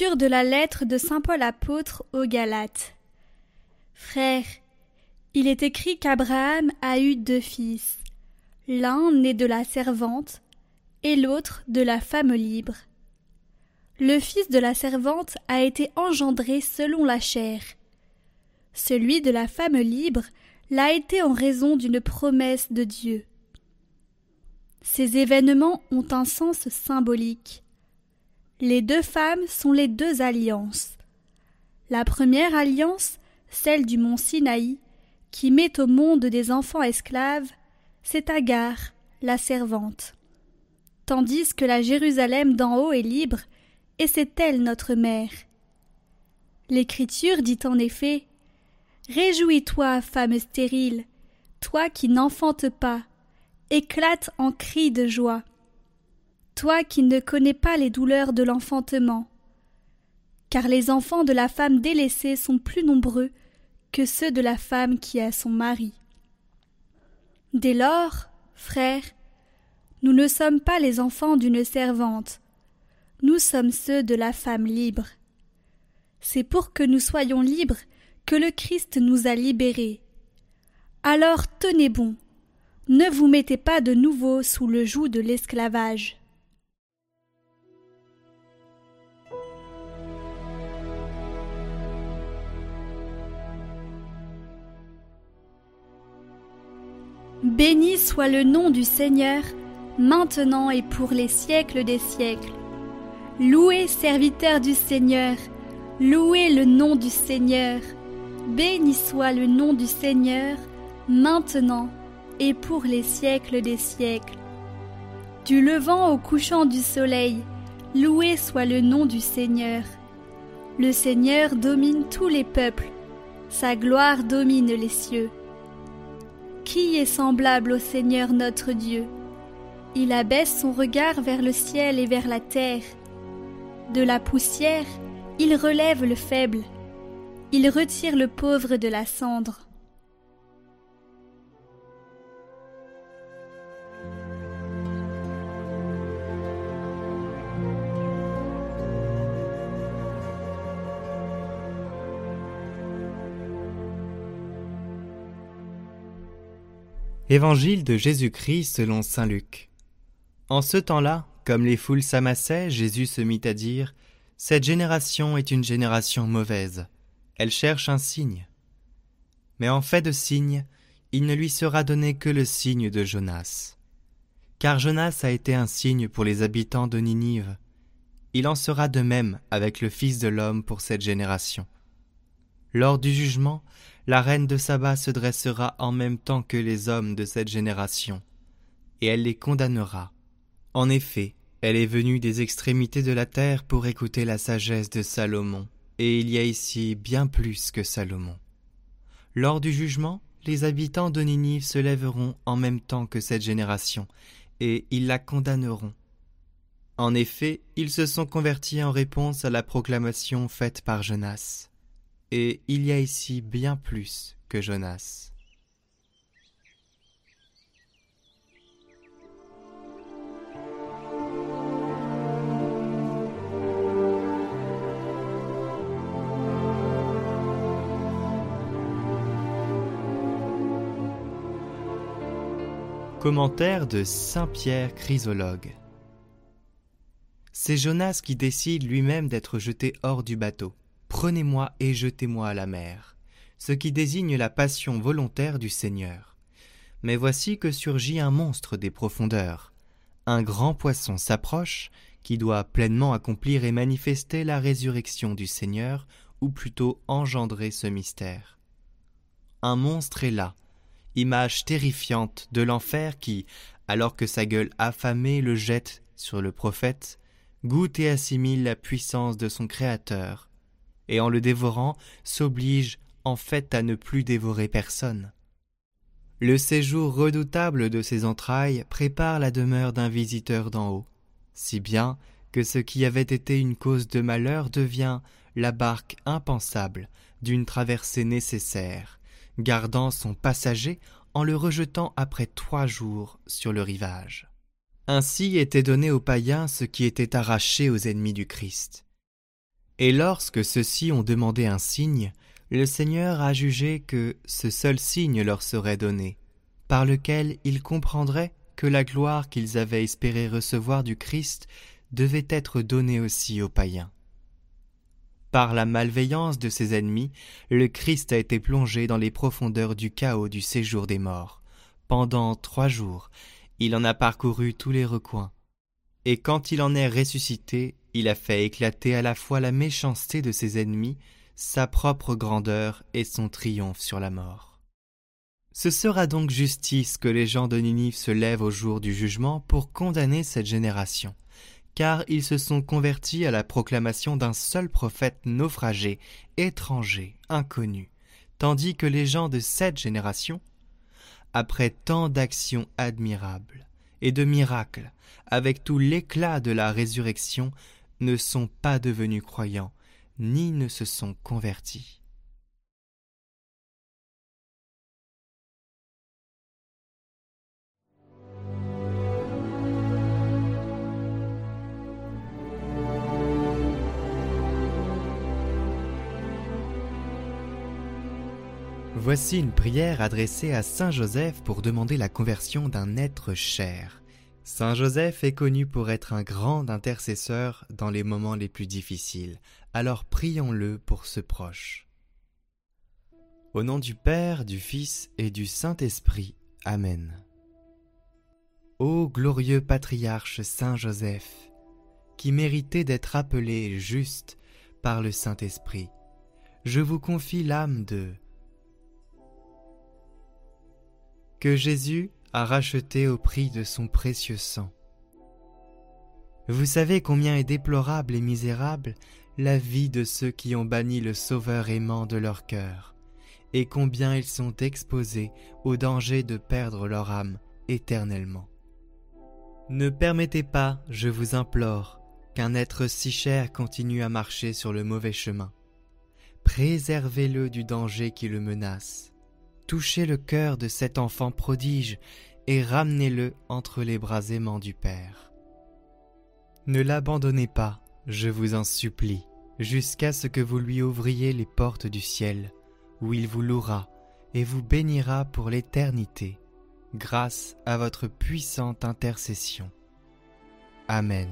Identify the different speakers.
Speaker 1: De la lettre de Saint Paul apôtre aux Galates. Frères, il est écrit qu'Abraham a eu deux fils, l'un né de la servante et l'autre de la femme libre. Le fils de la servante a été engendré selon la chair. Celui de la femme libre l'a été en raison d'une promesse de Dieu. Ces événements ont un sens symbolique. Les deux femmes sont les deux alliances. La première alliance, celle du mont Sinaï, qui met au monde des enfants esclaves, c'est Agar, la servante. Tandis que la Jérusalem d'en haut est libre, et c'est elle notre mère. L'Écriture dit en effet Réjouis-toi, femme stérile, toi qui n'enfantes pas, éclate en cris de joie toi qui ne connais pas les douleurs de l'enfantement. Car les enfants de la femme délaissée sont plus nombreux que ceux de la femme qui a son mari. Dès lors, frères, nous ne sommes pas les enfants d'une servante, nous sommes ceux de la femme libre. C'est pour que nous soyons libres que le Christ nous a libérés. Alors tenez bon, ne vous mettez pas de nouveau sous le joug de l'esclavage. Béni soit le nom du Seigneur, maintenant et pour les siècles des siècles. Louez, serviteur du Seigneur, louez le nom du Seigneur. Béni soit le nom du Seigneur, maintenant et pour les siècles des siècles. Du levant au couchant du soleil, loué soit le nom du Seigneur. Le Seigneur domine tous les peuples, sa gloire domine les cieux. Qui est semblable au Seigneur notre Dieu Il abaisse son regard vers le ciel et vers la terre. De la poussière, il relève le faible. Il retire le pauvre de la cendre.
Speaker 2: Évangile de Jésus-Christ selon Saint Luc. En ce temps-là, comme les foules s'amassaient, Jésus se mit à dire Cette génération est une génération mauvaise. Elle cherche un signe. Mais en fait de signe, il ne lui sera donné que le signe de Jonas. Car Jonas a été un signe pour les habitants de Ninive. Il en sera de même avec le Fils de l'homme pour cette génération. Lors du jugement, la reine de Saba se dressera en même temps que les hommes de cette génération, et elle les condamnera. En effet, elle est venue des extrémités de la terre pour écouter la sagesse de Salomon, et il y a ici bien plus que Salomon. Lors du jugement, les habitants de Ninive se lèveront en même temps que cette génération, et ils la condamneront. En effet, ils se sont convertis en réponse à la proclamation faite par Jonas et il y a ici bien plus que Jonas. Commentaire de Saint Pierre Chrysologue. C'est Jonas qui décide lui-même d'être jeté hors du bateau. Prenez-moi et jetez-moi à la mer, ce qui désigne la passion volontaire du Seigneur. Mais voici que surgit un monstre des profondeurs. Un grand poisson s'approche, qui doit pleinement accomplir et manifester la résurrection du Seigneur, ou plutôt engendrer ce mystère. Un monstre est là, image terrifiante de l'enfer qui, alors que sa gueule affamée le jette sur le prophète, goûte et assimile la puissance de son Créateur, et en le dévorant s'oblige en fait à ne plus dévorer personne. Le séjour redoutable de ses entrailles prépare la demeure d'un visiteur d'en haut, si bien que ce qui avait été une cause de malheur devient la barque impensable d'une traversée nécessaire, gardant son passager en le rejetant après trois jours sur le rivage. Ainsi était donné aux païens ce qui était arraché aux ennemis du Christ Et lorsque ceux-ci ont demandé un signe, le Seigneur a jugé que ce seul signe leur serait donné, par lequel ils comprendraient que la gloire qu'ils avaient espéré recevoir du Christ devait être donnée aussi aux païens. Par la malveillance de ses ennemis, le Christ a été plongé dans les profondeurs du chaos du séjour des morts. Pendant trois jours, il en a parcouru tous les recoins. Et quand il en est ressuscité, il a fait éclater à la fois la méchanceté de ses ennemis, sa propre grandeur et son triomphe sur la mort. Ce sera donc justice que les gens de Ninive se lèvent au jour du jugement pour condamner cette génération, car ils se sont convertis à la proclamation d'un seul prophète naufragé, étranger, inconnu, tandis que les gens de cette génération, après tant d'actions admirables et de miracles, avec tout l'éclat de la résurrection, ne sont pas devenus croyants, ni ne se sont convertis. Voici une prière adressée à Saint Joseph pour demander la conversion d'un être cher. Saint Joseph est connu pour être un grand intercesseur dans les moments les plus difficiles, alors prions-le pour ce proche. Au nom du Père, du Fils et du Saint-Esprit. Amen. Ô glorieux patriarche Saint Joseph, qui méritez d'être appelé juste par le Saint-Esprit, je vous confie l'âme de que Jésus a racheté au prix de son précieux sang. Vous savez combien est déplorable et misérable la vie de ceux qui ont banni le Sauveur aimant de leur cœur, et combien ils sont exposés au danger de perdre leur âme éternellement. Ne permettez pas, je vous implore, qu'un être si cher continue à marcher sur le mauvais chemin. Préservez-le du danger qui le menace touchez le cœur de cet enfant prodige et ramenez-le entre les bras aimants du Père. Ne l'abandonnez pas, je vous en supplie, jusqu'à ce que vous lui ouvriez les portes du ciel, où il vous louera et vous bénira pour l'éternité, grâce à votre puissante intercession. Amen.